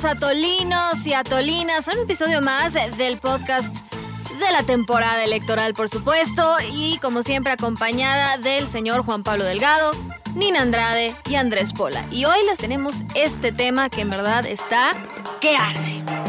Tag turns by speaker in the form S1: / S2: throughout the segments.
S1: Bienvenidos a Tolinos y a Tolinas un episodio más del podcast de la temporada electoral, por supuesto, y como siempre acompañada del señor Juan Pablo Delgado, Nina Andrade y Andrés Pola. Y hoy les tenemos este tema que en verdad está que arde.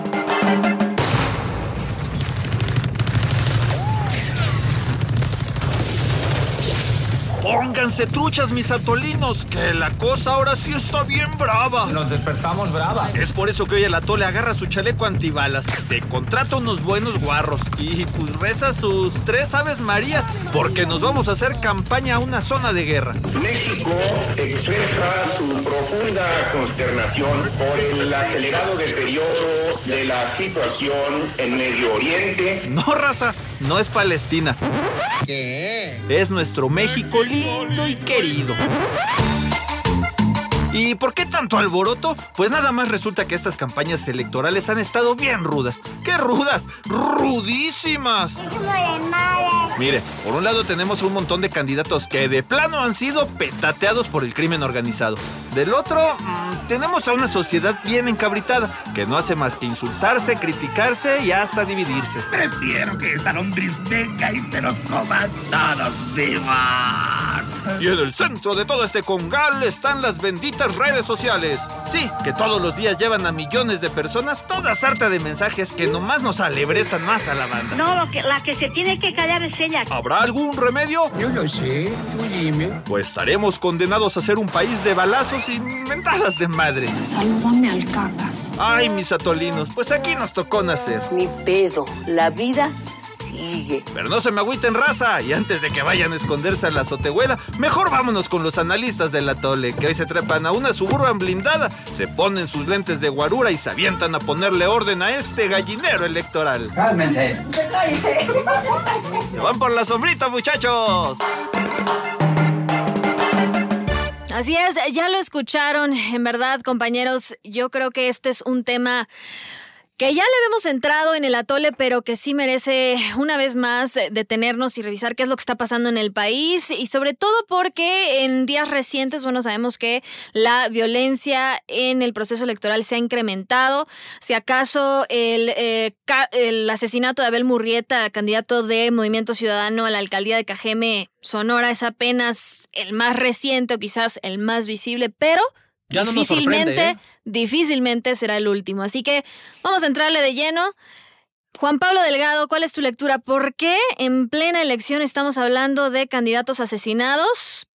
S2: Pónganse truchas, mis atolinos, que la cosa ahora sí está bien brava.
S3: Nos despertamos bravas.
S2: Es por eso que hoy el atole agarra su chaleco antibalas, se contrata unos buenos guarros y pues reza sus tres aves marías, porque nos vamos a hacer campaña a una zona de guerra.
S4: México expresa su profunda consternación por el acelerado deterioro de la situación en Medio Oriente.
S2: No, raza, no es Palestina.
S5: ¿Qué?
S2: Es nuestro México lindo y querido. ¿Y por qué tanto alboroto? Pues nada más resulta que estas campañas electorales han estado bien rudas. ¡Qué rudas! ¡Rudísimas!
S5: Es uno de madre.
S2: Mire, por un lado tenemos un montón de candidatos que de plano han sido petateados por el crimen organizado. Del otro, mm, tenemos a una sociedad bien encabritada, que no hace más que insultarse, criticarse y hasta dividirse.
S6: Prefiero que esa lombriz venga y se los coma a todos vivos.
S2: Y en el centro de todo este congal están las benditas redes sociales. Sí, que todos los días llevan a millones de personas toda sarta de mensajes que nomás nos alebrestan más a la banda.
S7: No, lo que, la que se tiene que callar es ella.
S2: ¿Habrá algún remedio?
S3: Yo lo sé, tú dime.
S2: Pues estaremos condenados a ser un país de balazos y mentadas de madre.
S8: Salúdame al cacas.
S2: Ay, mis atolinos, pues aquí nos tocó nacer.
S9: Ni pedo, la vida sigue.
S2: Pero no se me agüiten raza, y antes de que vayan a esconderse a la azotehuela, mejor vámonos con los analistas del atole, que hoy se trepan a una suburban blindada, se ponen sus lentes de guarura y se avientan a ponerle orden a este gallinero electoral.
S3: Cálmense.
S2: ¡Se van por la sombrita, muchachos!
S1: Así es, ya lo escucharon, en verdad, compañeros, yo creo que este es un tema que ya le habíamos entrado en el atole, pero que sí merece una vez más eh, detenernos y revisar qué es lo que está pasando en el país y sobre todo porque en días recientes, bueno, sabemos que la violencia en el proceso electoral se ha incrementado. Si acaso el, eh, el asesinato de Abel Murrieta, candidato de Movimiento Ciudadano a la alcaldía de Cajeme, Sonora, es apenas el más reciente o quizás el más visible, pero
S10: Ya no nos
S1: difícilmente,
S10: ¿eh?
S1: difícilmente será el último. Así que vamos a entrarle de lleno. Juan Pablo Delgado, ¿cuál es tu lectura? ¿Por qué en plena elección estamos hablando de candidatos asesinados?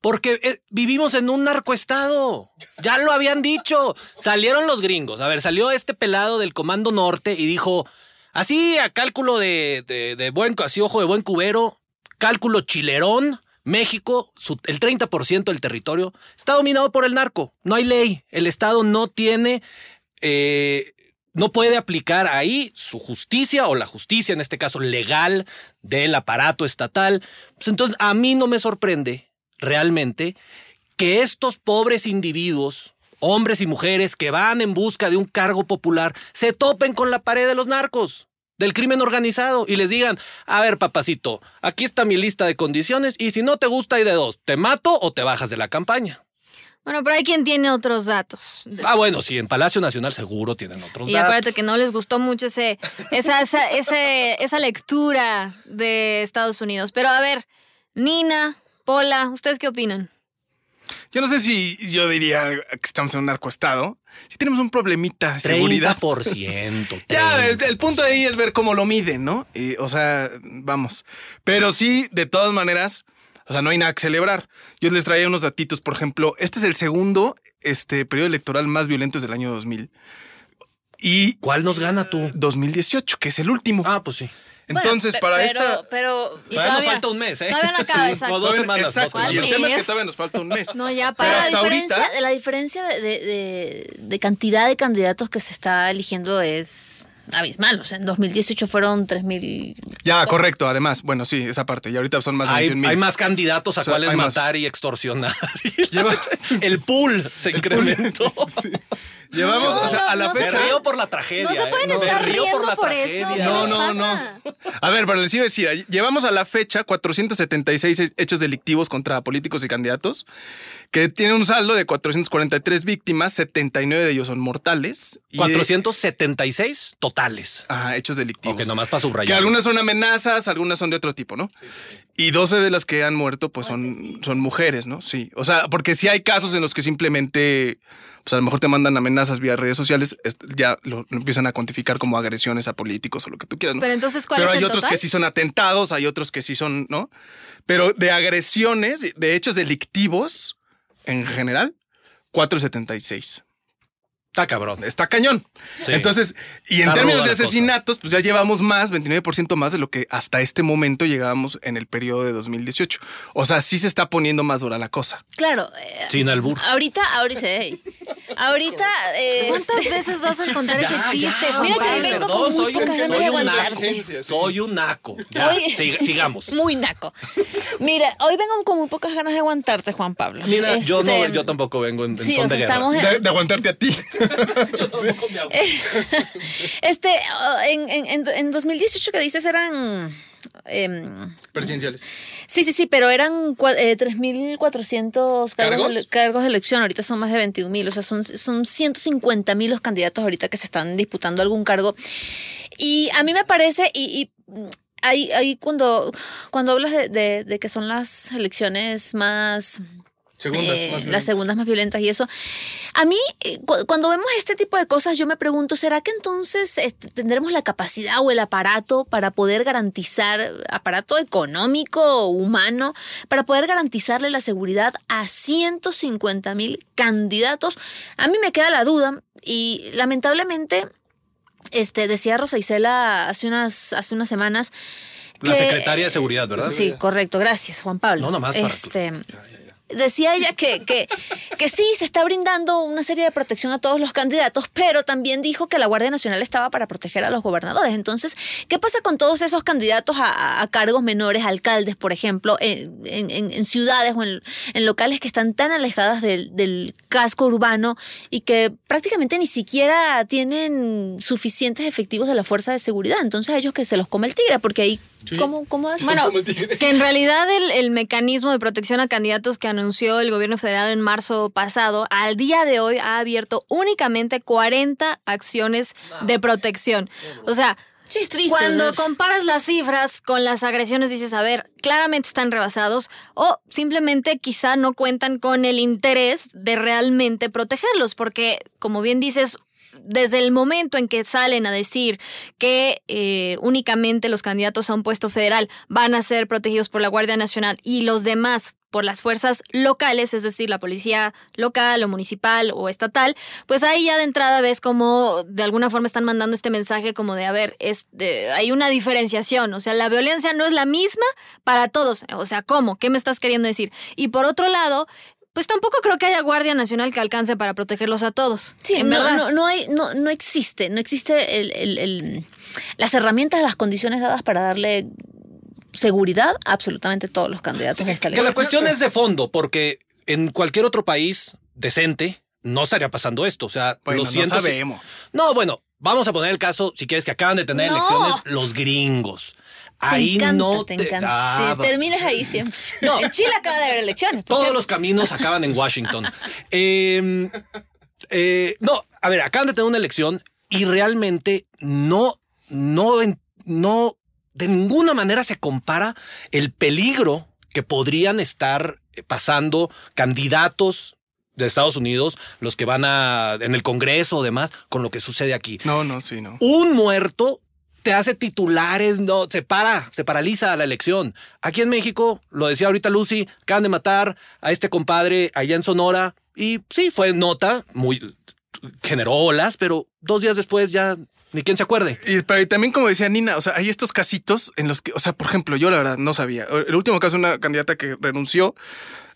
S10: Porque eh, vivimos en un narcoestado. Ya lo habían dicho. Salieron los gringos. A ver, salió este pelado del Comando Norte y dijo, así a cálculo de, de, de buen, así ojo de buen cubero, cálculo chilerón, México, el 30% del territorio está dominado por el narco. No hay ley. El Estado no tiene... eh, no puede aplicar ahí su justicia o la justicia, en este caso legal, del aparato estatal. Pues entonces a mí no me sorprende realmente que estos pobres individuos, hombres y mujeres que van en busca de un cargo popular, se topen con la pared de los narcos, del crimen organizado y les digan, a ver papacito, aquí está mi lista de condiciones y si no te gusta hay de dos, te mato o te bajas de la campaña.
S1: Bueno, pero hay quien tiene otros datos.
S10: Ah, bueno, sí, en Palacio Nacional seguro tienen otros
S1: Y
S10: datos.
S1: acuérdate que no les gustó mucho ese, esa, esa, ese- esa lectura de Estados Unidos. Pero a ver, Nina, Pola, ¿ustedes qué opinan?
S11: Yo no sé si yo diría que estamos en un narcoestado. Si tenemos un problemita de seguridad.
S10: 30%.
S11: Ya, el,
S10: 30.
S11: el punto ahí es ver cómo lo miden, ¿no? Y, o sea, vamos. Pero sí, de todas maneras, o sea, no hay nada que celebrar. Yo les traía unos datitos, por ejemplo, este es el segundo este, periodo electoral más violento del año 2000. Y
S10: ¿Cuál nos gana tú?
S11: 2018, que es el último.
S10: Ah, pues sí.
S11: Entonces,
S1: Bueno,
S11: para
S1: pero,
S11: esta...
S1: Pero, y
S10: Todavía nos falta un mes, ¿eh?
S1: Todavía no acaba,
S10: Sí,
S1: exacto.
S10: o dos semanas. dos
S11: Exacto, y el
S1: ¿Cuál
S11: tema es que todavía nos falta un mes.
S1: No, ya
S11: Pero
S1: para.
S11: hasta
S8: la diferencia,
S11: ahorita-
S8: la diferencia de, de- cantidad de candidatos que se está eligiendo es abismal. O sea, en 2018 fueron 3.000.
S11: Ya, correcto, además. Bueno, sí, esa parte. Y ahorita son más de
S10: Hay,
S11: 21 mil.
S10: hay más candidatos a
S11: O sea,
S10: cuáles
S11: hay más.
S10: matar y extorsionar.
S11: Lleva-
S10: el pool se incrementó.
S11: Sí. Llevamos, o sea, a la
S1: no se
S11: fecha.
S1: puede-
S10: río por la tragedia.
S1: No se
S10: ¿eh?
S1: pueden estar
S10: río
S1: riendo
S10: por la
S1: por eso.
S10: tragedia.
S1: ¿Qué
S11: No, no,
S1: pasa?
S11: no. A ver, pero les iba a decir, llevamos a la fecha 476 hechos delictivos contra políticos y candidatos, que tienen un saldo de 443 víctimas, 79 de ellos son mortales. y de-
S10: 476 totales.
S11: Ajá, hechos delictivos.
S10: Ok, nomás para subrayar.
S11: Que algunas son amenazas, algunas son de otro tipo, ¿no? Y 12 de las que han muerto, pues son, son mujeres, ¿no? Sí. O sea, porque sí hay casos en los que simplemente, pues a lo mejor te mandan amenazas vía redes sociales, es- ya lo, lo empiezan a cuantificar como agresiones a políticos o lo que tú quieras, ¿no?
S1: Pero entonces, ¿cuál
S11: Pero
S1: es
S11: hay
S1: el
S11: otros
S1: total?
S11: que sí son atentados, hay otros que sí son, ¿no? Pero de agresiones, de hechos delictivos, en general, 476.
S10: Está cabrón.
S11: Está cañón.
S10: Sí.
S11: Entonces, y en
S10: Está
S11: términos de asesinatos, pues ya llevamos más, 29% más de lo que hasta este momento llegábamos en el periodo de 2018. O sea, sí se está poniendo más dura la cosa.
S8: Claro. eh,
S10: Sin albur.
S8: Ahorita, ahorita. Ahorita. eh,
S1: ¿Cuántas veces vas a contar ese chiste, Juan
S8: Mira que
S1: Pablo?
S8: hoy vengo
S10: Perdón,
S8: con muy
S10: soy, un-
S8: pocas ganas de
S10: soy un
S8: aguantarte.
S10: naco. Soy un naco. Ya, sig- sigamos.
S8: Muy naco. Mira, hoy vengo con muy pocas ganas de aguantarte, Juan Pablo.
S10: Mira, yo, no,
S8: Este,
S10: yo tampoco vengo en, en
S8: Sí,
S10: son
S8: o sea,
S10: de guerra.
S8: estamos
S11: De, de aguantarte a ti.
S8: Este, oh, en, en, en- en 2018 que dices eran. Em,
S11: Presidenciales.
S8: sí, sí, sí, pero eran eh, 3.400 cargos,
S11: ¿Cargos?
S8: de, cargos de elección. Ahorita son más de 21.000. O sea, son, son 150.000 los candidatos ahorita que se están disputando algún cargo. Y a mí me parece, y, y, ahí, ahí cuando, cuando hablas de, de- de que son las elecciones más
S11: Segundas,
S8: eh,
S11: más
S8: las segundas más violentas y eso. A mí, eh, cu- cuando vemos este tipo de cosas, yo me pregunto, ¿será que entonces este, tendremos la capacidad o el aparato para poder garantizar, aparato económico, humano, para poder garantizarle la seguridad a 150 mil candidatos? A mí me queda la duda y lamentablemente, este, decía Rosa Isela hace unas, hace unas semanas.
S10: La secretaria de seguridad, ¿verdad?
S8: Sí, correcto. Gracias, Juan Pablo.
S10: No, nomás para-
S8: Este, Decía ella que, que, que sí, se está brindando una serie de protección a todos los candidatos, pero también dijo que la Guardia Nacional estaba para proteger a los gobernadores. Entonces, ¿qué pasa con todos esos candidatos a, cargos menores, alcaldes, por ejemplo, en, en- ciudades o en, en locales que están tan alejadas del, del casco urbano y que prácticamente ni siquiera tienen suficientes efectivos de la fuerza de seguridad? Entonces, a ellos que se los come el tigre, porque ahí, ¿cómo, cómo hacen?
S1: Bueno, que en realidad el, el mecanismo de protección a candidatos que anunció el gobierno federal en marzo pasado, al día de hoy ha abierto únicamente 40 acciones de protección. O sea, cuando comparas las cifras con las agresiones dices, a ver, claramente están rebasados o simplemente quizá no cuentan con el interés de realmente protegerlos, porque como bien dices, desde el momento en que salen a decir que eh, únicamente los candidatos a un puesto federal van a ser protegidos por la Guardia Nacional y los demás por las fuerzas locales, es decir, la policía local o municipal o estatal, pues ahí ya de entrada ves como de alguna forma están mandando este mensaje como de, a ver, es de- hay una diferenciación, o sea, la violencia no es la misma para todos, o sea, ¿cómo? ¿Qué me estás queriendo decir? Y por otro lado, pues tampoco creo que haya Guardia Nacional que alcance para protegerlos a todos.
S8: Sí,
S1: en
S8: no,
S1: verdad.
S8: no, no hay, no, no existe, no existe el, el- el- las herramientas, las condiciones dadas para darle seguridad a absolutamente todos los candidatos a esta
S10: Que la cuestión es de fondo, porque en cualquier otro país decente no estaría pasando esto. O sea,
S11: Bueno,
S10: lo siento.
S11: no sabemos.
S10: No, bueno, vamos a poner el caso, si quieres, que acaban de tener
S8: No.
S10: elecciones los gringos.
S8: Te
S10: Ahí
S8: encanta,
S10: no
S8: te
S10: te-
S8: encanta.
S10: Ah,
S8: Te- terminas ahí siempre.
S10: No.
S8: En Chile acaba de haber elecciones.
S10: Todos
S8: cierto.
S10: los caminos acaban en Washington. Eh, eh, no, a ver, acaban de tener una elección y realmente no, no, no, de ninguna manera se compara el peligro que podrían estar pasando candidatos de Estados Unidos, los que van a en el Congreso o demás, con lo que sucede aquí.
S11: No, no, sí, no.
S10: Un muerto te hace titulares, no, se para, se paraliza la elección. Aquí en México, lo decía ahorita Lucy, acaban de matar a este compadre allá en Sonora y sí, fue nota, muy generó olas, pero dos días después ya ni quien se acuerde.
S11: Y, pero y también, como decía Nina, o sea, hay estos casitos en los que, o sea, por ejemplo, yo la verdad no sabía. El último caso, una candidata que renunció,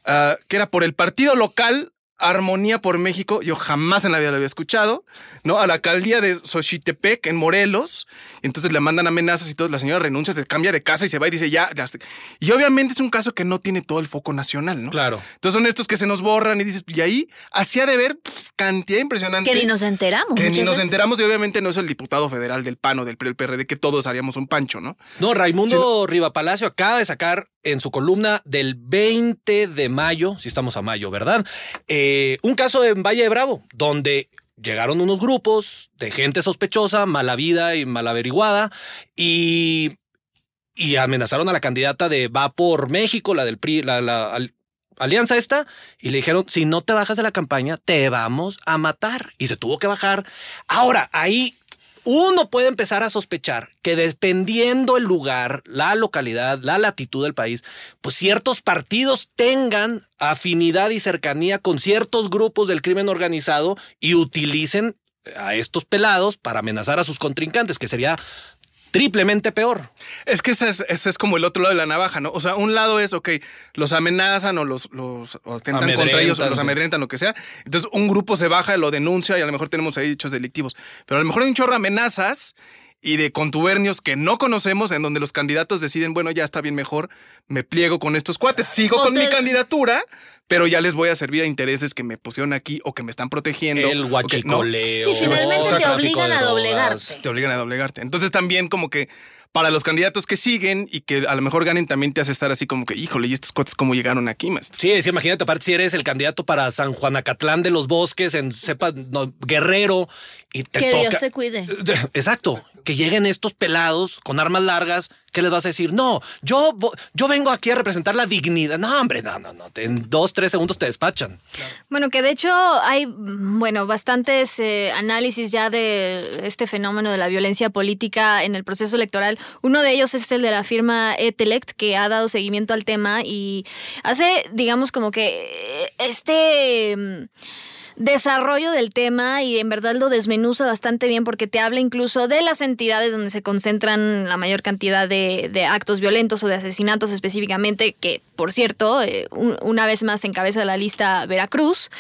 S11: ah, que era por el partido local Armonía por México, yo jamás en la vida lo había escuchado, ¿no? A la alcaldía de Xochitepec, en Morelos. Entonces le mandan amenazas y todo. La señora renuncia, se cambia de casa y se va y dice ya. ya está". Y obviamente es un caso que no tiene todo el foco nacional, ¿no?
S10: Claro.
S11: Entonces son estos que se nos borran y dices, y ahí hacía de ver cantidad impresionante.
S8: Que ni nos enteramos.
S11: Que ni nos
S8: veces.
S11: enteramos y obviamente no es el diputado federal del PAN o del PRI, el PRD, que todos haríamos un pancho, ¿no?
S10: No, Raimundo Rivapalacio acaba de sacar en su columna del 20 de mayo, si estamos a mayo, ¿verdad? Eh, un caso en Valle de Bravo, donde llegaron unos grupos de gente sospechosa, mala vida y mal averiguada, y, y amenazaron a la candidata de Va por México, la del PRI, la, la al- alianza esta, y le dijeron, si no te bajas de la campaña, te vamos a matar. Y se tuvo que bajar. Ahora, ahí uno puede empezar a sospechar que dependiendo el lugar, la localidad, la latitud del país, pues ciertos partidos tengan afinidad y cercanía con ciertos grupos del crimen organizado y utilicen a estos pelados para amenazar a sus contrincantes, que sería triplemente peor.
S11: Es que ese es, ese es como el otro lado de la navaja, ¿no? O sea, un lado es, ok, los amenazan o los, los o atentan contra ellos o los amedrentan, lo que sea. Entonces, un grupo se baja, lo denuncia y a lo mejor tenemos ahí hechos delictivos. Pero a lo mejor hay un chorro de amenazas y de contubernios que no conocemos, en donde los candidatos deciden, bueno, ya está bien mejor, me pliego con estos cuates, sigo
S8: O
S11: con
S8: te-
S11: mi candidatura, pero ya les voy a servir a intereses que me pusieron aquí o que me están protegiendo.
S10: El
S11: o que- ¿no?
S8: Sí, finalmente
S10: el
S8: te obligan a doblegarte.
S11: te obligan a doblegarte. Entonces también como que para los candidatos que siguen y que a lo mejor ganen también te hace estar así como que, híjole, ¿y estos cuates cómo llegaron aquí, maestro?
S10: Sí, es que imagínate, aparte, si eres el candidato para San Juanacatlán de los Bosques, en Cepa no, Guerrero, y te
S8: Que
S10: toca.
S8: Dios te cuide.
S10: Exacto. Que lleguen estos pelados con armas largas, ¿qué les vas a decir? No, yo, yo vengo aquí a representar la dignidad. No, hombre, no, no, no. En dos, tres segundos te despachan.
S1: Bueno, que de hecho hay, mm, bueno, bastantes eh, análisis ya de este fenómeno de la violencia política en el proceso electoral. Uno de ellos es el de la firma Etelect, que ha dado seguimiento al tema y hace, digamos, como que eh, este... desarrollo del tema y en verdad lo desmenuza bastante bien porque te habla incluso de las entidades donde se concentran la mayor cantidad de, actos violentos o de asesinatos específicamente, que por cierto, eh, un- una vez más encabeza la lista Veracruz.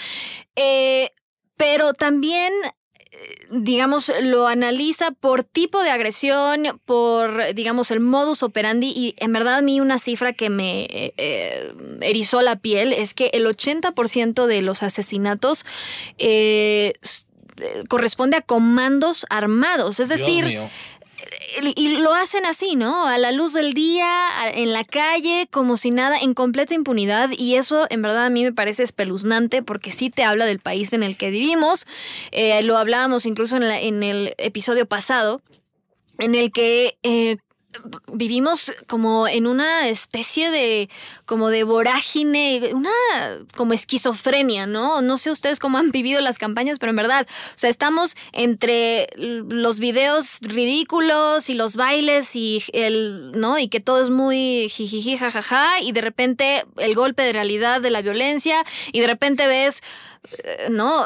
S1: Eh, pero también digamos, lo analiza por tipo de agresión, por, digamos, el modus operandi. Y en verdad a mí una cifra que me eh, eh, erizó la piel es que el 80% de los asesinatos eh, eh, corresponde a comandos armados. Es decir. Y lo hacen así, ¿no? A la luz del día, en la calle, como si nada, en completa impunidad. Y eso, en verdad, a mí me parece espeluznante porque sí te habla del país en el que vivimos. Eh, lo hablábamos incluso en, la- en el episodio pasado, en el que eh, vivimos como en una especie de como de vorágine, una como esquizofrenia, ¿no? No sé ustedes cómo han vivido las campañas, pero en verdad, o sea, estamos entre los videos ridículos y los bailes y el, ¿no? Y que todo es muy jijiji, jajaja, y de repente el golpe de realidad de la violencia, y de repente ves, eh, ¿no?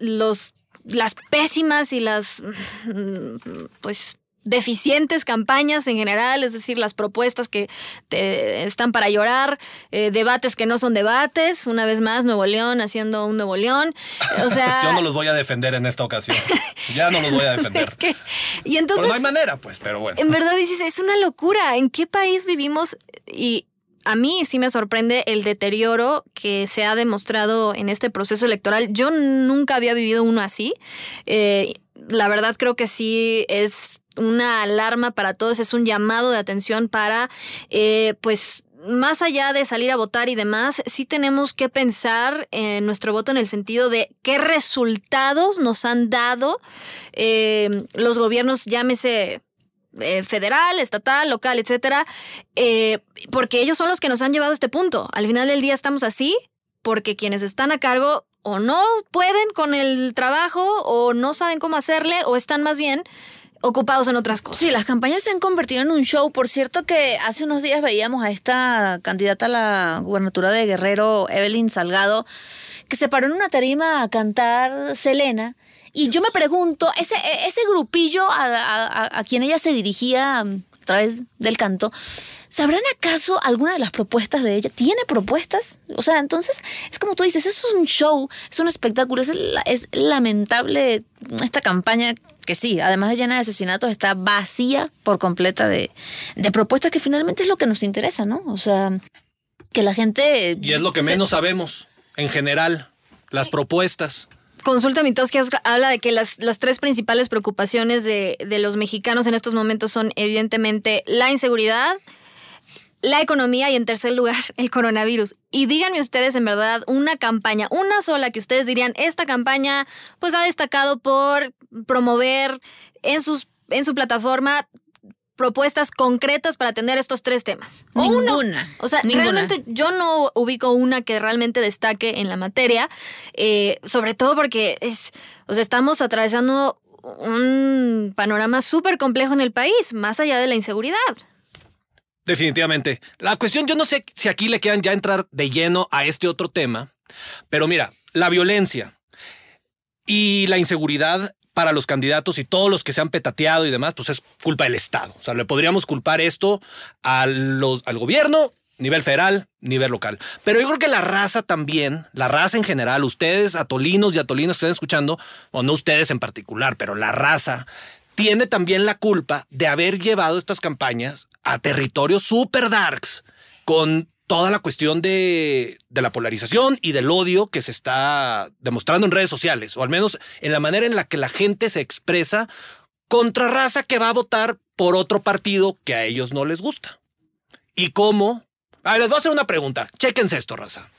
S1: Los las pésimas y las mm, pues deficientes campañas en general, es decir, las propuestas que te están para llorar, eh, debates que no son debates, una vez más Nuevo León haciendo un Nuevo León, o sea,
S10: Yo no los voy a defender en esta ocasión. Ya no los voy a defender.
S1: es que y
S10: Pero
S1: entonces
S10: no hay manera, pues, pero bueno.
S1: en verdad dices, es una locura. ¿En qué país vivimos? Y a mí sí me sorprende el deterioro que se ha demostrado en este proceso electoral. Yo nunca había vivido uno así. Eh, la verdad creo que sí es una alarma para todos, es un llamado de atención para, eh, pues, más allá de salir a votar y demás, sí tenemos que pensar en nuestro voto en el sentido de qué resultados nos han dado eh, los gobiernos, llámese eh, federal, estatal, local, etcétera, eh, porque ellos son los que nos han llevado a este punto. Al final del día estamos así porque quienes están a cargo o no pueden con el trabajo o no saben cómo hacerle o están más bien ocupados en otras cosas.
S8: Sí, las campañas se han convertido en un show. Por cierto que hace unos días veíamos a esta candidata a la gubernatura de Guerrero, Evelyn Salgado, que se paró en una tarima a cantar Selena. Y yo me pregunto, ese, ese grupillo a, a- a- quien ella se dirigía a través del canto, ¿Sabrán acaso alguna de las propuestas de ella? ¿Tiene propuestas? O sea, entonces es como tú dices, eso es un show, es un espectáculo, es, es lamentable esta campaña que sí, además de llena de asesinatos, está vacía por completa de, de propuestas que finalmente es lo que nos interesa, ¿no? O sea, que la gente...
S10: Y es lo que
S8: se-
S10: menos sabemos, en general, las propuestas.
S1: Consulta Mitowski habla de que las, las tres principales preocupaciones de, de los mexicanos en estos momentos son evidentemente la inseguridad, la economía y en tercer lugar el coronavirus. Y díganme ustedes en verdad una campaña, una sola que ustedes dirían, esta campaña pues ha destacado por promover en, sus, en su plataforma propuestas concretas para atender estos tres temas. O uno.
S8: Ninguna.
S1: O sea,
S8: Ninguna.
S1: realmente yo no ubico una que realmente destaque en la materia, eh, sobre todo porque es, o sea, estamos atravesando un panorama súper complejo en el país, más allá de la inseguridad.
S10: Definitivamente. La cuestión, yo no sé si aquí le quedan ya entrar de lleno a este otro tema, pero mira, la violencia y la inseguridad para los candidatos y todos los que se han petateado y demás, pues es culpa del Estado. O sea, le podríamos culpar esto los, al gobierno, nivel federal, nivel local. Pero yo creo que la raza también, la raza en general, ustedes, atolinos y atolinas que están escuchando, o no ustedes en particular, pero la raza tiene también la culpa de haber llevado estas campañas a territorios super darks con toda la cuestión de, la polarización y del odio que se está demostrando en redes sociales, o al menos en la manera en la que la gente se expresa contra raza que va a votar por otro partido que a ellos no les gusta. ¿Y cómo? A ver, les voy a hacer una pregunta. Chéquense esto, raza.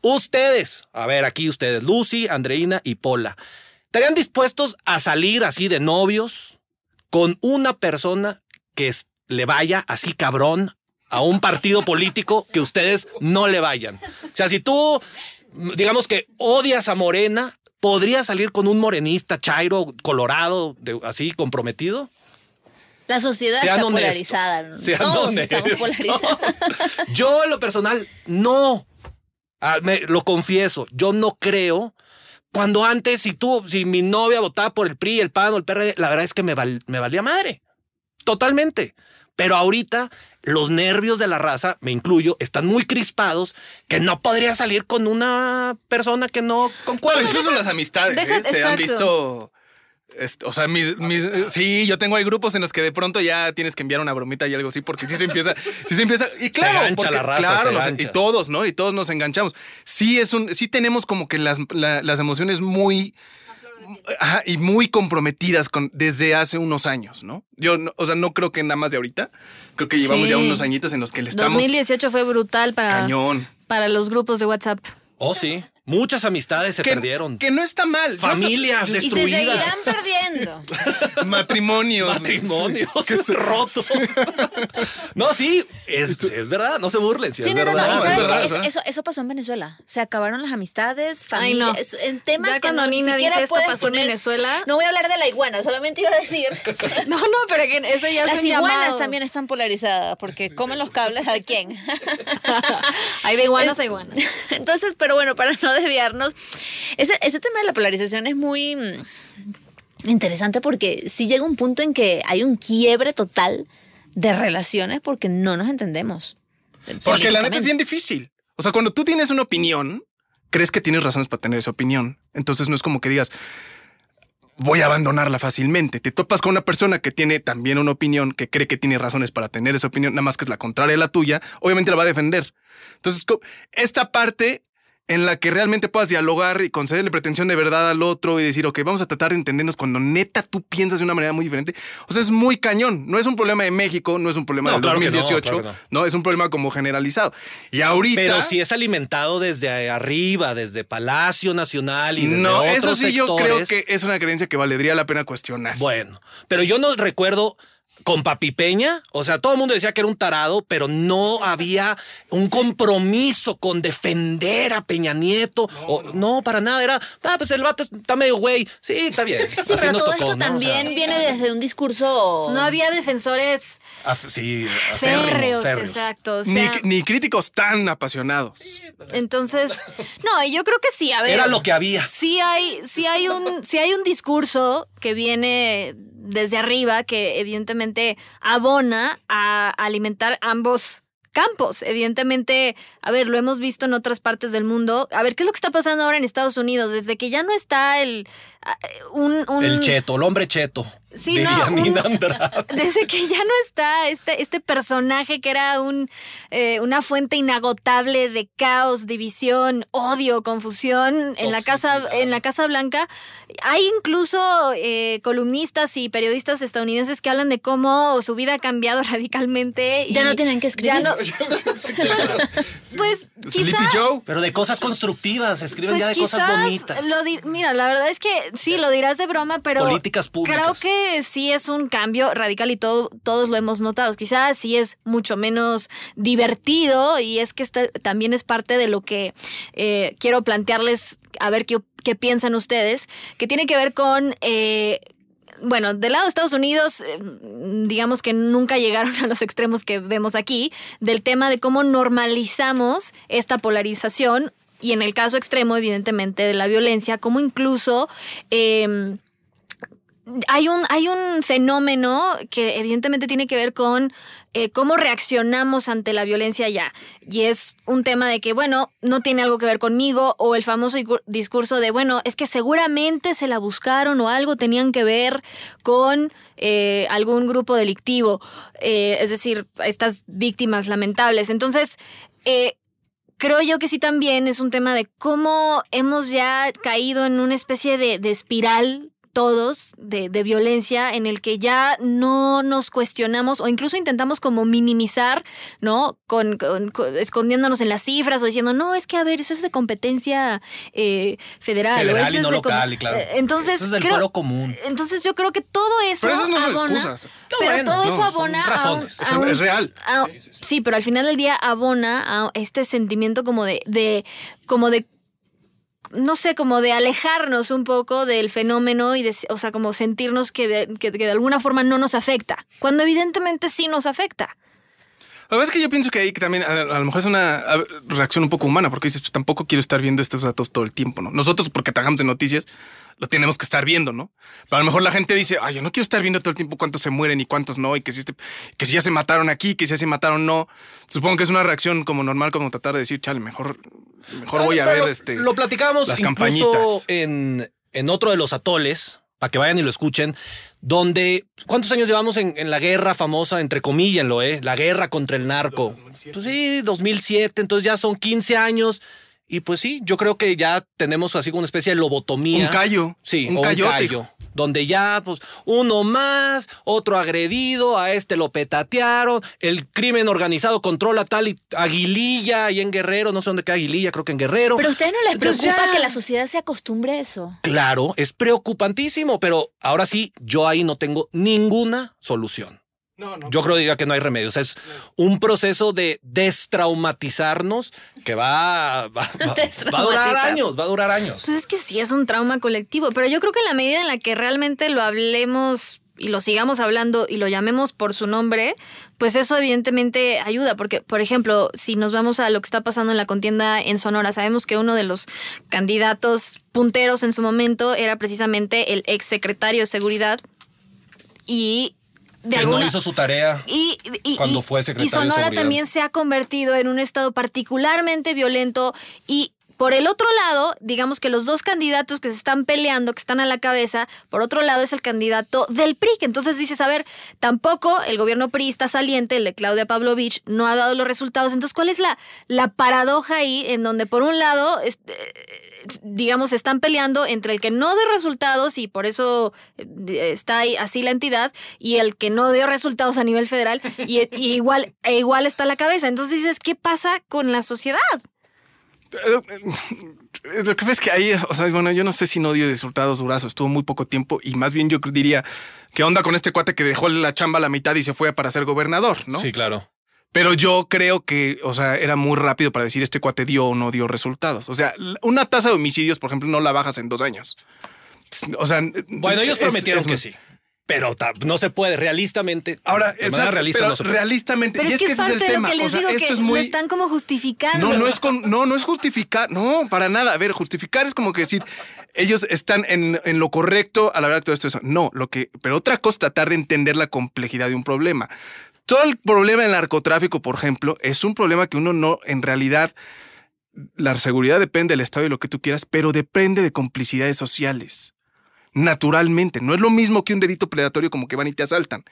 S10: Ustedes, a ver, aquí ustedes, Lucy, Andreina y Pola, ¿estarían dispuestos a salir así de novios con una persona que le vaya así cabrón a un partido político que ustedes no le vayan? O sea, si tú, digamos que odias a Morena, ¿podrías salir con un morenista chairo, colorado, de- así comprometido?
S8: La sociedad
S10: Sean
S8: está
S10: honestos,
S8: polarizada.
S10: sean
S8: Todos
S10: honestos.
S8: estamos polarizados.
S10: Yo en lo personal, no. Ah, me- lo confieso, yo no creo. Cuando antes, si tú, si mi novia votaba por el PRI, el PAN o el PRD, la verdad es que me, val- me valía madre. Totalmente. Pero ahorita los nervios de la raza, me incluyo, están muy crispados que no podría salir con una persona que no concuerda.
S11: Bueno, incluso las amistades
S1: deja-
S11: ¿eh? se han visto. este, o sea, mis, mis- sí, yo tengo ahí grupos en los que de pronto ya tienes que enviar una bromita y algo así, porque sí se empieza, sí se empieza. Y claro,
S10: engancha
S11: porque-
S10: la raza,
S11: claro,
S10: se
S11: nos-
S10: engancha.
S11: y todos, ¿no? Y todos nos enganchamos. Sí es un, sí tenemos como que las, la- las emociones muy ajá, y muy comprometidas con desde hace unos años, ¿no? Yo, no- o sea, no creo que nada más de ahorita. Creo que llevamos
S1: Sí.
S11: ya unos añitos en los que le estamos
S1: 2018 fue brutal para,
S11: cañón.
S1: para los grupos de WhatsApp.
S10: Oh, sí. Muchas amistades se
S11: que,
S10: perdieron.
S11: Que no está mal.
S10: Familias
S11: so-
S8: Y se seguirán
S10: destruidas.
S8: perdiendo.
S11: matrimonios.
S10: Matrimonios rotos. no, sí, es, es verdad, no se burlen, sí,
S8: Sí,
S10: es
S8: no, no, no.
S10: verdad.
S8: ¿Y
S11: es
S8: saben qué?
S11: verdad,
S8: Eso, eso, eso pasó en Venezuela. Se acabaron las amistades, familia. En temas
S1: Ya
S8: que
S1: cuando
S8: no, ni
S1: Nina
S8: siquiera
S1: dice esto
S8: puedes
S1: pasó en
S8: poner-
S1: Venezuela.
S8: No voy a hablar de la iguana, solamente iba a decir.
S1: No, no, pero que eso ya
S8: Las iguanas
S1: llamado.
S8: también están polarizadas porque comen los cables a quién.
S1: Hay de iguanas a iguanas.
S8: Entonces, pero bueno, para no desviarnos, ese, ese tema de la polarización es muy mm, interesante porque sí llega un punto en que hay un quiebre total de relaciones porque no nos entendemos.
S11: Porque la neta es bien difícil. O sea, cuando tú tienes una opinión, crees que tienes razones para tener esa opinión. Entonces no es como que digas, voy a abandonarla fácilmente. Te topas con una persona que tiene también una opinión, que cree que tiene razones para tener esa opinión, nada más que es la contraria de la tuya, obviamente la va a defender. Entonces, esta parte en la que realmente puedas dialogar y concederle pretensión de verdad al otro y decir, ok, vamos a tratar de entendernos cuando neta tú piensas de una manera muy diferente. O sea, es muy cañón. No es un problema de México, no es un problema
S10: No,
S11: del
S10: claro que no,
S11: 2018,
S10: claro que
S11: no. es un problema como generalizado. Y ahorita...
S10: Pero si es alimentado desde arriba, desde Palacio Nacional y desde
S11: no,
S10: otros
S11: eso sí yo creo que es una creencia que valdría la pena cuestionar.
S10: Bueno, pero yo no recuerdo con Papi Peña, o sea, todo el mundo decía que era un tarado, pero no había un compromiso con defender a Peña Nieto. o, no, para nada, era, ah, pues el vato está medio güey. Sí, está bien.
S8: Sí,
S10: Así
S8: pero todo
S10: tocó,
S8: esto
S10: ¿no? O
S8: también
S10: sea,
S8: viene desde un discurso.
S1: No había defensores
S10: sí, acérrimo,
S1: férreos,
S10: férreos.
S1: exacto. O
S11: Ni,
S1: sea,
S11: ni críticos tan apasionados.
S1: entonces, no, yo creo que sí, a ver.
S10: Era lo que había.
S1: Sí hay, sí hay un, sí hay un discurso que viene desde arriba que evidentemente abona a alimentar ambos campos. Evidentemente, a ver, lo hemos visto en otras partes del mundo. A ver, ¿qué es lo que está pasando ahora en Estados Unidos? Desde que ya no está el un, un-
S10: El cheto, el hombre cheto.
S1: Sí, no, un-. Desde que ya no está este, este personaje que era un, eh, una fuente inagotable de caos, división, odio, confusión en la, casa, en la Casa Blanca, hay incluso eh, columnistas y periodistas estadounidenses que hablan de cómo su vida ha cambiado radicalmente. y
S8: Ya no tienen que escribir.
S1: Ya no, pues quizá...
S10: Pero de cosas constructivas, escriben
S1: Pues
S10: ya de cosas bonitas.
S1: lo di- mira, la verdad es que sí, lo dirás de broma, pero
S10: Políticas públicas.
S1: creo que sí es un cambio radical y todo, todos lo hemos notado. Quizás sí es mucho menos divertido y es que esta también es parte de lo que eh, quiero plantearles, a ver qué, qué piensan ustedes, que tiene que ver con... eh, bueno, del lado de Estados Unidos, eh, digamos que nunca llegaron a los extremos que vemos aquí, del tema de cómo normalizamos esta polarización y en el caso extremo, evidentemente, de la violencia, como incluso... eh, hay un, hay un fenómeno que evidentemente tiene que ver con eh, cómo reaccionamos ante la violencia ya. Y es un tema de que, bueno, no tiene algo que ver conmigo o el famoso discurso de, bueno, es que seguramente se la buscaron o algo tenían que ver con eh, algún grupo delictivo. Eh, es decir, estas víctimas lamentables. Entonces, eh, creo yo que sí también es un tema de cómo hemos ya caído en una especie de, de espiral todos de, de violencia en el que ya no nos cuestionamos o incluso intentamos como minimizar, ¿no? Con, con- con- escondiéndonos en las cifras o diciendo, no, es que a ver, eso es de competencia eh, federal. o
S10: Federal
S1: eso
S10: y
S1: es
S10: no
S1: de
S10: local, y claro.
S1: Eh, Entonces,
S10: Eso es del
S1: creo-
S10: fuero común.
S1: entonces yo creo que todo eso
S11: Pero esas no son
S1: abona,
S11: excusas. No,
S1: pero
S11: bueno,
S1: todo
S11: no,
S1: eso
S11: son
S1: abona a un- a
S11: es real.
S1: a- sí, pero al final del día abona a este sentimiento como de, de como de no sé, como de alejarnos un poco del fenómeno y de, o sea, como sentirnos que de, que- de alguna forma no nos afecta, cuando evidentemente sí nos afecta.
S11: La verdad es que yo pienso que ahí también a, lo mejor es una reacción un poco humana, porque dices, pues, tampoco quiero estar viendo estos datos todo el tiempo, ¿no? Nosotros, porque trabajamos en noticias, lo tenemos que estar viendo, ¿no? Pero a lo mejor la gente dice, ay, yo no quiero estar viendo todo el tiempo cuántos se mueren y cuántos no, y que si, este- que si ya se mataron aquí, que si ya se mataron no. Supongo que es una reacción como normal, como tratar de decir, chale, mejor, mejor voy a ver
S10: lo,
S11: este.
S10: Lo platicamos
S11: las
S10: incluso en, en otro de los atoles, para que vayan y lo escuchen, donde ¿cuántos años llevamos en, en la guerra famosa, entre comillas, lo eh? La guerra contra el narco. Pues sí, 2007, entonces ya son 15 años. Y pues sí, yo creo que ya tenemos así como una especie de lobotomía.
S11: Un callo.
S10: Sí,
S11: Un
S10: callo. Donde ya, pues, uno más, otro agredido, a este lo petatearon, el crimen organizado controla tal y Aguililla ahí en Guerrero, no sé dónde queda Aguililla, creo que en Guerrero.
S8: Pero a ustedes no les
S10: Entonces
S8: preocupa
S10: ya-
S8: que la sociedad se acostumbre a eso.
S10: Claro, es preocupantísimo, pero ahora sí, yo ahí no tengo ninguna solución. Yo creo diría que no hay remedio. O sea, es un proceso de destraumatizarnos que va, va, va- va a durar años, va a durar años.
S1: Pues es que sí es un trauma colectivo, pero yo creo que en la medida en la que realmente lo hablemos y lo sigamos hablando y lo llamemos por su nombre, pues eso evidentemente ayuda, porque por ejemplo, si nos vamos a lo que está pasando en la contienda en Sonora, sabemos que uno de los candidatos punteros en su momento era precisamente el ex secretario de Seguridad y de
S10: que
S1: alguna
S10: no hizo su tarea.
S1: y, y-
S10: Cuando
S1: y-
S10: fue secretario
S1: y Sonora también se ha convertido en un estado particularmente violento y por el otro lado, digamos que los dos candidatos que se están peleando, que están a la cabeza, por otro lado es el candidato del PRI, que entonces dices, a ver, tampoco el gobierno priista saliente, el de Claudia Pavlovich, no ha dado los resultados. Entonces, ¿cuál es la, la paradoja ahí en donde por un lado, este, digamos, están peleando entre el que no dio resultados y por eso eh, está ahí así la entidad y el que no dio resultados a nivel federal y, y igual, e igual está la cabeza. Entonces dices, ¿qué pasa con la sociedad?
S11: Eh, Lo que pasa es que ahí, o sea, bueno, yo no sé si no dio resultados durazos, estuvo muy poco tiempo y más bien yo diría, ¿qué onda con este cuate que dejó la chamba a la mitad y se fue para ser gobernador, no?
S10: Sí, claro.
S11: Pero yo creo que, o sea, era muy rápido para decir este cuate dio o no dio resultados. O sea, una tasa de homicidios, por ejemplo, no la bajas en dos años. O sea,
S10: Bueno, ellos
S11: es-
S10: prometieron
S11: es-
S10: que sí. Pero no se puede, realistamente.
S11: Ahora,
S10: de manera
S11: exacto,
S10: realista
S11: pero
S10: no se puede.
S11: realistamente,
S1: Pero
S11: y
S1: es, que es
S11: ese es
S1: parte
S11: el
S1: de lo
S11: tema.
S1: que les
S11: o sea,
S1: digo,
S11: esto
S1: que
S11: es
S1: lo están como justificando.
S11: No, no es con, no, no es justificar, no, para nada. A ver, justificar es como que decir, ellos están en, en lo correcto a la hora de todo esto. Eso. No, lo que, pero otra cosa, tratar de entender la complejidad de un problema. todo el problema del narcotráfico, por ejemplo, es un problema que uno no, en realidad, la seguridad depende del Estado y lo que tú quieras, pero depende de complicidades sociales. Naturalmente, no es lo mismo que un dedito predatorio como que van y te asaltan.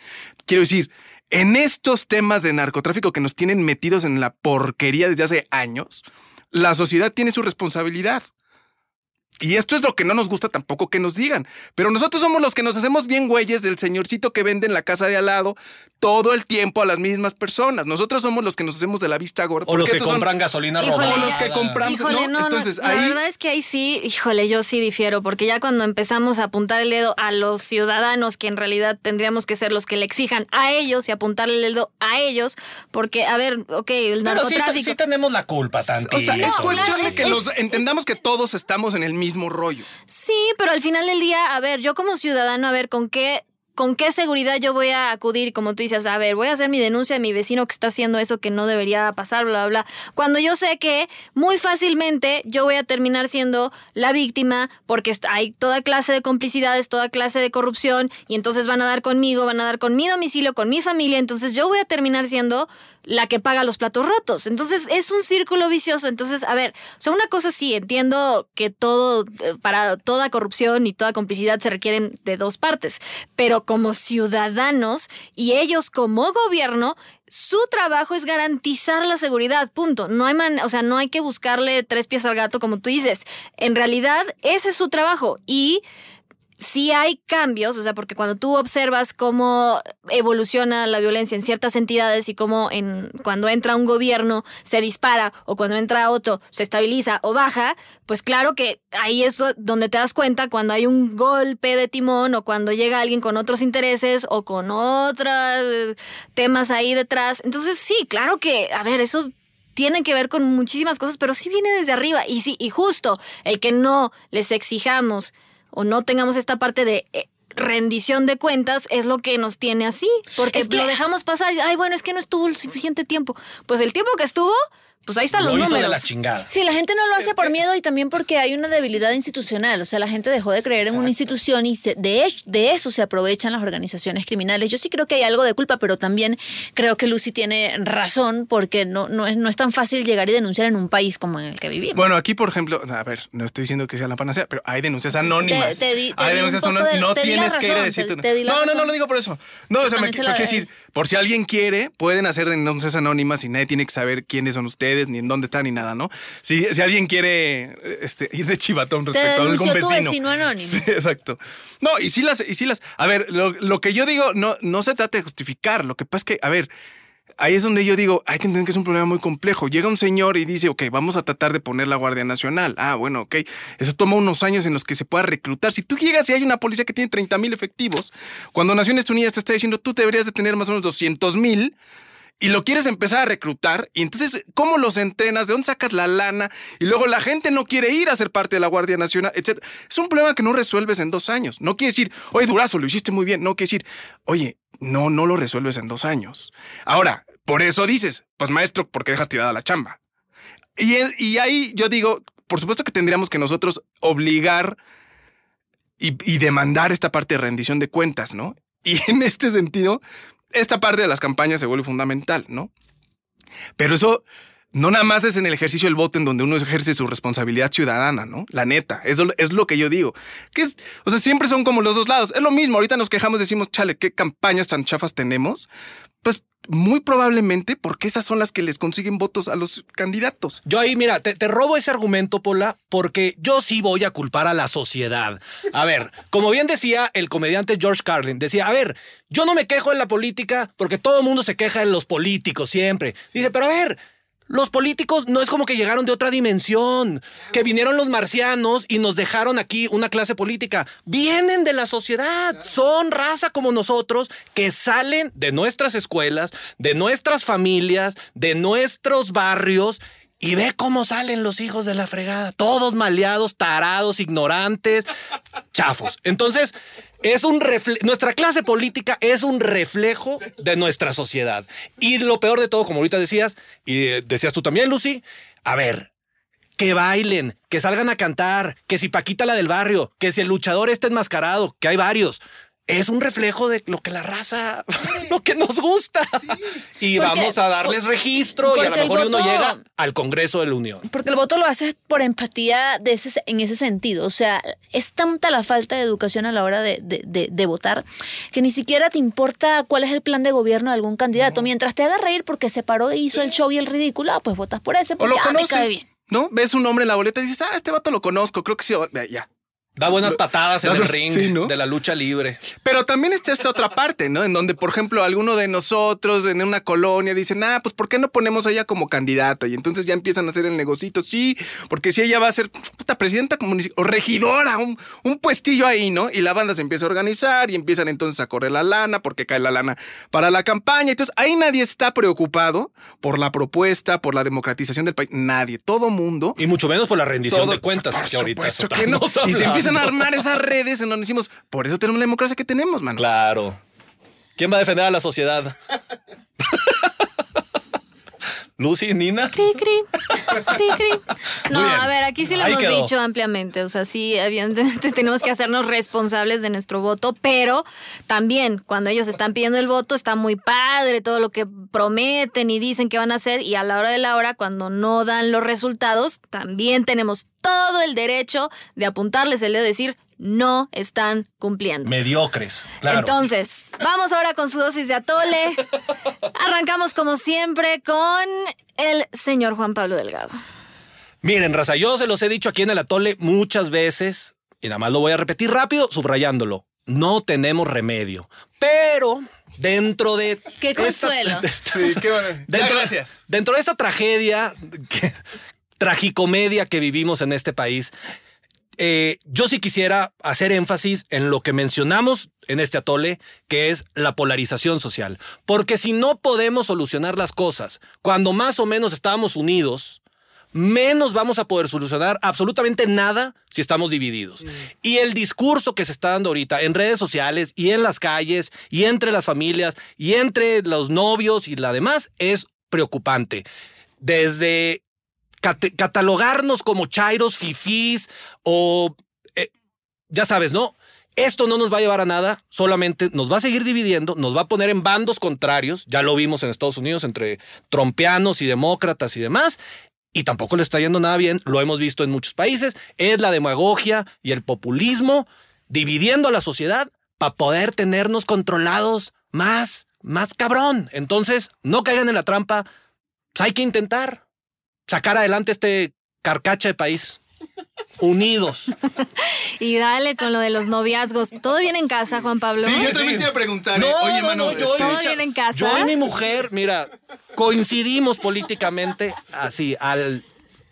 S11: Quiero decir, en estos temas de narcotráfico que nos tienen metidos en la porquería desde hace años, la sociedad tiene su responsabilidad. Y esto es lo que no nos gusta tampoco que nos digan. Pero nosotros somos los que nos hacemos bien güeyes del señorcito que vende en la casa de al lado todo el tiempo a las mismas personas. Nosotros somos los que nos hacemos de la vista gorda.
S10: O los que
S11: son-
S10: compran gasolina
S1: Híjole,
S10: robada.
S11: O los que compran-
S1: Híjole,
S11: ¿no?
S1: no, no,
S11: Entonces,
S1: la
S11: ahí-
S1: verdad es que ahí sí, híjole, yo sí difiero, porque ya cuando empezamos a apuntar el dedo a los ciudadanos, que en realidad tendríamos que ser los que le exijan a ellos y apuntarle el dedo a ellos, porque, a ver, ok, el
S10: Pero sí, tenemos la culpa tantito.
S11: O sea, es
S1: No,
S11: cuestión de que
S1: es-
S11: los
S1: es-
S11: entendamos que todos estamos en el mismo rollo.
S1: Sí, pero al final del día, a ver, yo como ciudadano, a ver, ¿con qué, con qué seguridad yo voy a acudir? Como tú dices, a ver, voy a hacer mi denuncia de mi vecino que está haciendo eso que no debería pasar, bla, bla, bla. Cuando yo sé que muy fácilmente yo voy a terminar siendo la víctima porque hay toda clase de complicidades, toda clase de corrupción y entonces van a dar conmigo, van a dar con mi domicilio, con mi familia, entonces yo voy a terminar siendo la que paga los platos rotos. Entonces es un círculo vicioso. Entonces, a ver, o sea, una cosa sí, entiendo que todo, eh, para toda corrupción y toda complicidad se requieren de dos partes, pero como ciudadanos y ellos como gobierno, su trabajo es garantizar la seguridad, punto. No hay man, o sea, no hay que buscarle tres pies al gato como tú dices. En realidad, ese es su trabajo y sí hay cambios, o sea, porque cuando tú observas cómo evoluciona la violencia en ciertas entidades y cómo en, cuando entra un gobierno se dispara o cuando entra otro se estabiliza o baja, pues claro que ahí es do- donde te das cuenta cuando hay un golpe de timón o cuando llega alguien con otros intereses o con otros eh, temas ahí detrás. Entonces sí, claro que, a ver, eso tiene que ver con muchísimas cosas, pero sí viene desde arriba. Y sí, y justo el que no les exijamos o no tengamos esta parte de eh, rendición de cuentas es lo que nos tiene así. Porque
S8: Es que-
S1: lo dejamos pasar. Ay, bueno, es que no estuvo el suficiente tiempo. Pues el tiempo que estuvo, pues ahí están
S10: Lo
S1: los
S10: hizo de
S1: números.
S10: la chingada.
S8: Sí, la gente no lo hace por miedo y también porque hay una debilidad institucional. O sea, la gente dejó de creer en una institución y se- de, de eso se aprovechan las organizaciones criminales. Yo sí creo que hay algo de culpa, pero también creo que Lucy tiene razón porque no, no, es, no es tan fácil llegar y denunciar en un país como en el que vivimos.
S11: Bueno, aquí, por ejemplo, a ver, no estoy diciendo que sea la panacea, pero hay denuncias anónimas.
S8: Te- te di- te
S11: hay
S8: di
S11: denuncias anónimas.
S8: de-
S11: No tienes que ir a
S8: razón,
S11: decir
S8: te-
S11: tu-
S8: te di la
S11: No, no, no lo digo por eso. No, o sea, me quiero decir, por si alguien quiere, pueden hacer denuncias anónimas y nadie tiene que saber quiénes son ustedes, ni en dónde están, ni nada, ¿no? Si, si alguien quiere este, ir de chivatón
S8: Te
S11: respecto a algún
S8: tu
S11: vecino.
S8: vecino anónimo.
S11: Sí, exacto. No, y sí las, y sí las. A ver, lo, lo que yo digo no, no se trata de justificar. Lo que pasa es que, a ver, ahí es donde yo digo, hay que entender que es un problema muy complejo. Llega un señor y dice, ok, vamos a tratar de poner la Guardia Nacional. Ah, bueno, ok. Eso toma unos años en los que se pueda reclutar. Si tú llegas y hay una policía que tiene 30 mil efectivos, cuando Naciones Unidas te está diciendo, tú deberías de tener más o menos 200 mil, y lo quieres empezar a reclutar, y entonces, ¿cómo los entrenas? ¿De dónde sacas la lana? Y luego la gente no quiere ir a ser parte de la Guardia Nacional, etc. Es un problema que no resuelves en dos años. No quiere decir, oye, Durazo, lo hiciste muy bien. No quiere decir, oye, no, no lo resuelves en dos años. Ahora, por eso dices, pues maestro, ¿por qué dejas tirada la chamba? Y, el- y ahí yo digo, por supuesto que tendríamos que nosotros obligar y demandar esta parte de rendición de cuentas, ¿no? Y en este sentido, esta parte de las campañas se vuelve fundamental, ¿no? Pero eso no nada más es en el ejercicio del voto en donde uno ejerce su responsabilidad ciudadana, ¿no? La neta, eso es lo que yo digo. Que es, o sea, siempre son como los dos lados. Es lo mismo, ahorita nos quejamos, decimos, chale, qué campañas tan chafas tenemos. Pues muy probablemente porque esas son las que les consiguen votos a los candidatos.
S10: Yo ahí, mira, te, robo ese argumento, Pola, porque yo sí voy a culpar a la sociedad. A ver, como bien decía el comediante George Carlin, decía, a ver, yo no me quejo en la política porque todo el mundo se queja en los políticos siempre. Dice, pero a ver, los políticos no es como que llegaron de otra dimensión, que vinieron los marcianos y nos dejaron aquí una clase política. Vienen de la sociedad, son raza como nosotros que salen de nuestras escuelas, de nuestras familias, de nuestros barrios. Y ve cómo salen los hijos de la fregada, todos maleados, tarados, ignorantes, chafos. Entonces, es un refle- nuestra clase política es un reflejo de nuestra sociedad. Y lo peor de todo, como ahorita decías, y decías tú también, Lucy, a ver, que bailen, que salgan a cantar, que si Paquita la del barrio, que si el luchador está enmascarado, que hay varios. Es un reflejo de lo que la raza, lo que nos gusta. Y
S8: Porque-
S10: vamos a darles registro y a lo mejor uno llega al Congreso de la Unión.
S8: Porque el voto lo haces por empatía de ese, en ese sentido. O sea, es tanta la falta de educación a la hora de, de- de- de votar que ni siquiera te importa cuál es el plan de gobierno de algún candidato. Mientras te haga reír porque se paró e hizo el show y el ridículo, ah, pues votas por ese
S11: O
S8: porque
S11: lo
S8: ah, me cae bien.
S11: ¿no? Ves un nombre en la boleta y dices, ah, este vato lo conozco, creo que sí. Ya.
S10: Da buenas patadas en el ring
S11: sí, ¿no?
S10: de la lucha libre.
S11: Pero también está esta otra parte, ¿no? En donde, por ejemplo, alguno de nosotros en una colonia dicen, ah, pues ¿por qué no ponemos a ella como candidata? Y entonces ya empiezan a hacer el negocito, sí, porque si ella va a ser puta presidenta o regidora, un, un puestillo ahí, ¿no? Y la banda se empieza a organizar y empiezan entonces a correr la lana, porque cae la lana para la campaña. Entonces ahí nadie está preocupado por la propuesta, por la democratización del país. Nadie, todo mundo.
S10: Y mucho menos por la rendición
S11: Todo-
S10: de cuentas
S11: por
S10: que ahorita
S11: que no. Y se empiezan a armar esas redes en donde decimos, por eso tenemos la democracia que tenemos, mano.
S10: Claro. ¿Quién va a defender a la sociedad? Lucy, Nina.
S1: Cri, cri, cri, cri. No, a ver, aquí sí lo
S10: Ahí
S1: hemos
S10: quedó.
S1: dicho ampliamente. O sea, sí, evidentemente tenemos que hacernos responsables de nuestro voto, pero también cuando ellos están pidiendo el voto está muy padre todo lo que prometen y dicen que van a hacer y a la hora de la hora, cuando no dan los resultados, también tenemos todo el derecho de apuntarles el dedo y decir no están cumpliendo.
S10: Mediocres. Claro.
S1: Entonces, vamos ahora con su dosis de atole. Arrancamos como siempre con el señor Juan Pablo Delgado.
S10: Miren, raza, yo se los he dicho aquí en el atole muchas veces y nada más lo voy a repetir rápido, subrayándolo. No tenemos remedio. Pero dentro de.
S8: Qué
S10: esta-
S8: consuelo.
S11: Sí, qué bueno. Ya,
S10: Dentro,
S11: gracias.
S10: dentro de esa tragedia, que- tragicomedia que vivimos en este país, eh, yo sí quisiera hacer énfasis en lo que mencionamos en este atole, que es la polarización social. Porque si no podemos solucionar las cosas cuando más o menos estábamos unidos, menos vamos a poder solucionar absolutamente nada si estamos divididos. Y el discurso que se está dando ahorita en redes sociales y en las calles y entre las familias y entre los novios y la demás es preocupante. Desde catalogarnos como chairos, fifís o eh, ya sabes, ¿no? Esto no nos va a llevar a nada, solamente nos va a seguir dividiendo, nos va a poner en bandos contrarios, ya lo vimos en Estados Unidos entre trompeanos y demócratas y demás, y tampoco le está yendo nada bien, lo hemos visto en muchos países, es la demagogia y el populismo dividiendo a la sociedad para poder tenernos controlados más, más cabrón. Entonces, no caigan en la trampa, pues hay que intentar sacar adelante este carcacha de país. Unidos.
S1: Y dale con lo de los noviazgos. ¿Todo bien en casa, Juan Pablo?
S11: Sí, yo también te iba a preguntar.
S10: No,
S11: eh, Oye,
S10: no,
S11: mano,
S10: no, yo-
S11: este,
S1: ¿Todo bien en casa?
S10: Yo y mi mujer, mira, coincidimos políticamente así, al,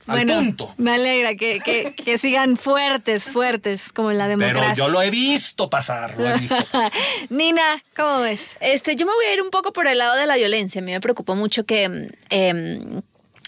S10: al
S1: bueno,
S10: punto.
S1: me alegra que, que- que sigan fuertes, fuertes, como en la
S10: Pero
S1: democracia.
S10: yo lo he visto pasar, lo he visto.
S1: Nina, ¿cómo ves?
S8: Este, yo me voy a ir un poco por el lado de la violencia. A mí me preocupó mucho que em,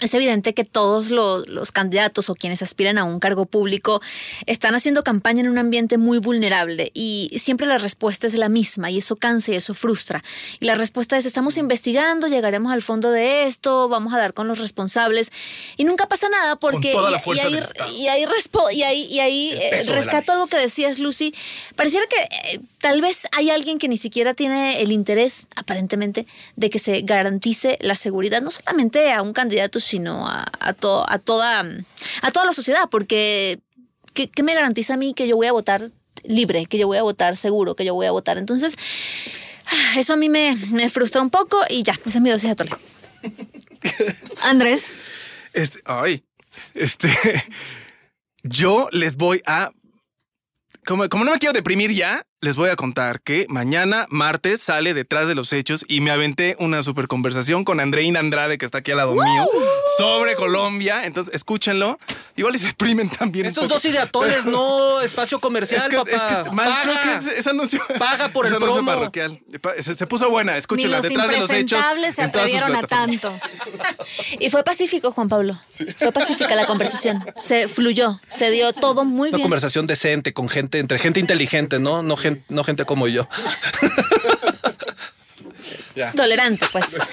S8: es evidente que todos los, los candidatos o quienes aspiran a un cargo público están haciendo campaña en un ambiente muy vulnerable y siempre la respuesta es la misma y eso cansa y eso frustra. Y la respuesta es estamos investigando, llegaremos al fondo de esto, vamos a dar con los responsables y nunca pasa nada porque
S11: toda la
S8: y- ahí- y ahí y ahí, ahí eh,
S10: la
S8: rescato algo que decías, Lucy. Pareciera que eh, tal vez hay alguien que ni siquiera tiene el interés, aparentemente, de que se garantice la seguridad, no solamente a un candidato, sino a, a, to- a toda, a toda la sociedad, porque ¿qué, qué me garantiza a mí que yo voy a votar libre, que yo voy a votar seguro, que yo voy a votar? Entonces, ah, eso a mí me, me frustra un poco y ya, esa es mi dosis de atole.
S1: Andrés.
S11: Este, ay, este, yo les voy a, como, como no me quiero deprimir ya, les voy a contar que mañana, martes, sale detrás de los hechos y me aventé una super conversación con Andreina Andrade, que está aquí al lado mío, sobre Colombia. Entonces, escúchenlo. Igual y se deprimen también.
S10: Estos
S11: poco.
S10: dosis de atoles,
S11: Pero-
S10: no espacio
S11: Es
S10: comercial,
S11: que,
S10: papá.
S11: es que este- maestro,
S10: Paga.
S11: que es, es anuncio.
S10: Paga por
S11: es
S10: el
S11: anuncio
S10: promo.
S11: parroquial. Pa- Se, se puso buena,
S1: Ni
S11: escúchenla.
S1: los
S11: Detrás de los hechos.
S1: impresentables se atrevieron a tanto.
S8: Y fue pacífico, Juan Pablo. Fue pacífica la conversación. Se fluyó, se dio todo muy
S10: Una
S8: bien.
S10: conversación decente con gente, entre gente inteligente, ¿no? No gente, no gente como yo.
S8: Tolerante, pues.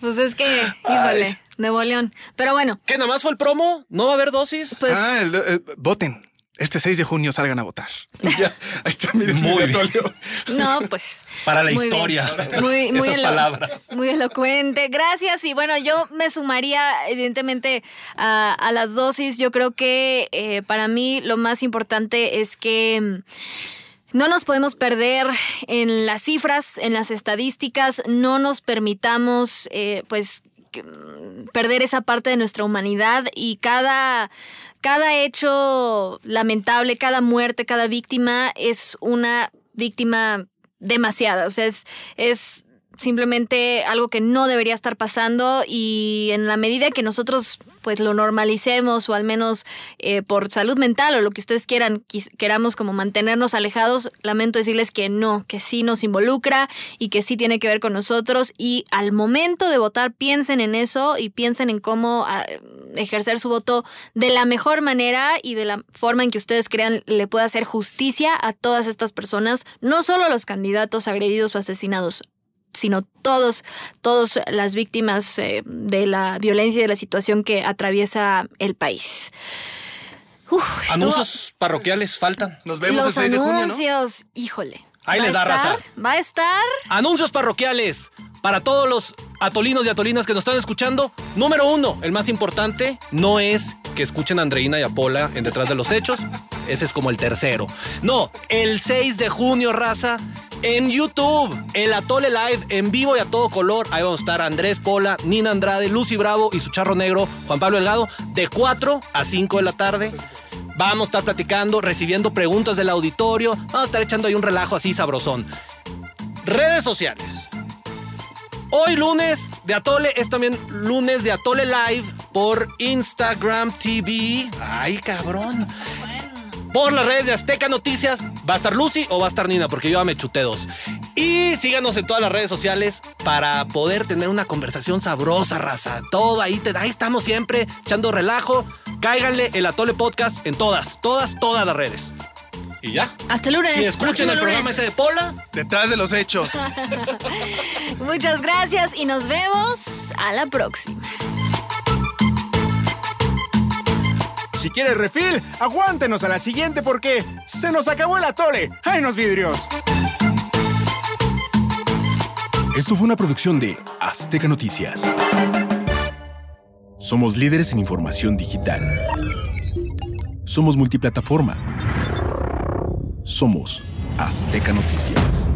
S1: Pues es que, híjole, Nuevo León. Pero bueno,
S10: ¿Qué, nada más fue el promo? ¿No va a haber dosis?
S1: pues
S11: Ah, el- el- voten. este 6 de junio salgan a votar. Ya, ahí está mi
S10: Muy bien.
S1: No, pues.
S10: Para la
S1: muy
S10: historia.
S1: bien. Muy, muy
S10: Esas
S1: elo-
S10: palabras.
S1: Muy elocuente. Gracias. Y bueno, yo me sumaría, evidentemente, a, a las dosis. Yo creo que eh, para mí lo más importante es que. No nos podemos perder en las cifras, en las estadísticas, no nos permitamos, eh, pues, mm, perder esa parte de nuestra humanidad y cada, cada hecho lamentable, cada muerte, cada víctima es una víctima demasiada. O sea, es, es simplemente algo que no debería estar pasando y en la medida que nosotros pues lo normalicemos o al menos eh, por salud mental o lo que ustedes quieran, queramos como mantenernos alejados, lamento decirles que no, que sí nos involucra y que sí tiene que ver con nosotros y al momento de votar piensen en eso y piensen en cómo ah, ejercer su voto de la mejor manera y de la forma en que ustedes crean le pueda hacer justicia a todas estas personas, no solo a los candidatos agredidos o asesinados, sino todos, todas las víctimas eh, de la violencia y de la situación que atraviesa el país. Uf, estuvo-
S10: Anuncios parroquiales faltan.
S11: Nos vemos el
S1: Los
S11: 6 de junio, ¿no?
S1: anuncios, híjole.
S10: Ahí
S1: ¿Va
S10: les da
S1: estar?
S10: raza.
S1: Va a estar.
S10: Anuncios parroquiales para todos los atolinos y atolinas que nos están escuchando. Número uno, el más importante, no es que escuchen a Andreina y a Pola en Detrás de los Hechos. Ese es como el tercero. No, el 6 de junio, raza, en YouTube, el Atole Live en vivo y a todo color. Ahí vamos a estar Andrés Pola, Nina Andrade, Lucy Bravo y su charro negro, Juan Pablo Delgado, de 4 a 5 de la tarde. Vamos a estar platicando, recibiendo preguntas del auditorio. Vamos a estar echando ahí un relajo así sabrosón. Redes sociales. Hoy lunes de Atole es también lunes de Atole Live por Instagram TV. Ay, cabrón. Por las redes de Azteca Noticias. ¿Va a estar Lucy o va a estar Nina? Porque yo ya me chuté dos. Y síganos en todas las redes sociales para poder tener una conversación sabrosa, raza. Todo ahí, te, ahí estamos siempre echando relajo. Cáiganle el Atole Podcast en todas, todas, todas las redes. Y ya.
S8: Hasta el lunes.
S10: Y escuchen
S8: próximo
S10: el programa ese de Pola.
S11: Detrás de los hechos.
S1: Muchas gracias y nos vemos a la próxima.
S12: Si quieres refil, aguántenos a la siguiente porque se nos acabó el atole. ¡Ay, los vidrios! Esto fue una producción de Azteca Noticias. Somos líderes en información digital. Somos multiplataforma. Somos Azteca Noticias.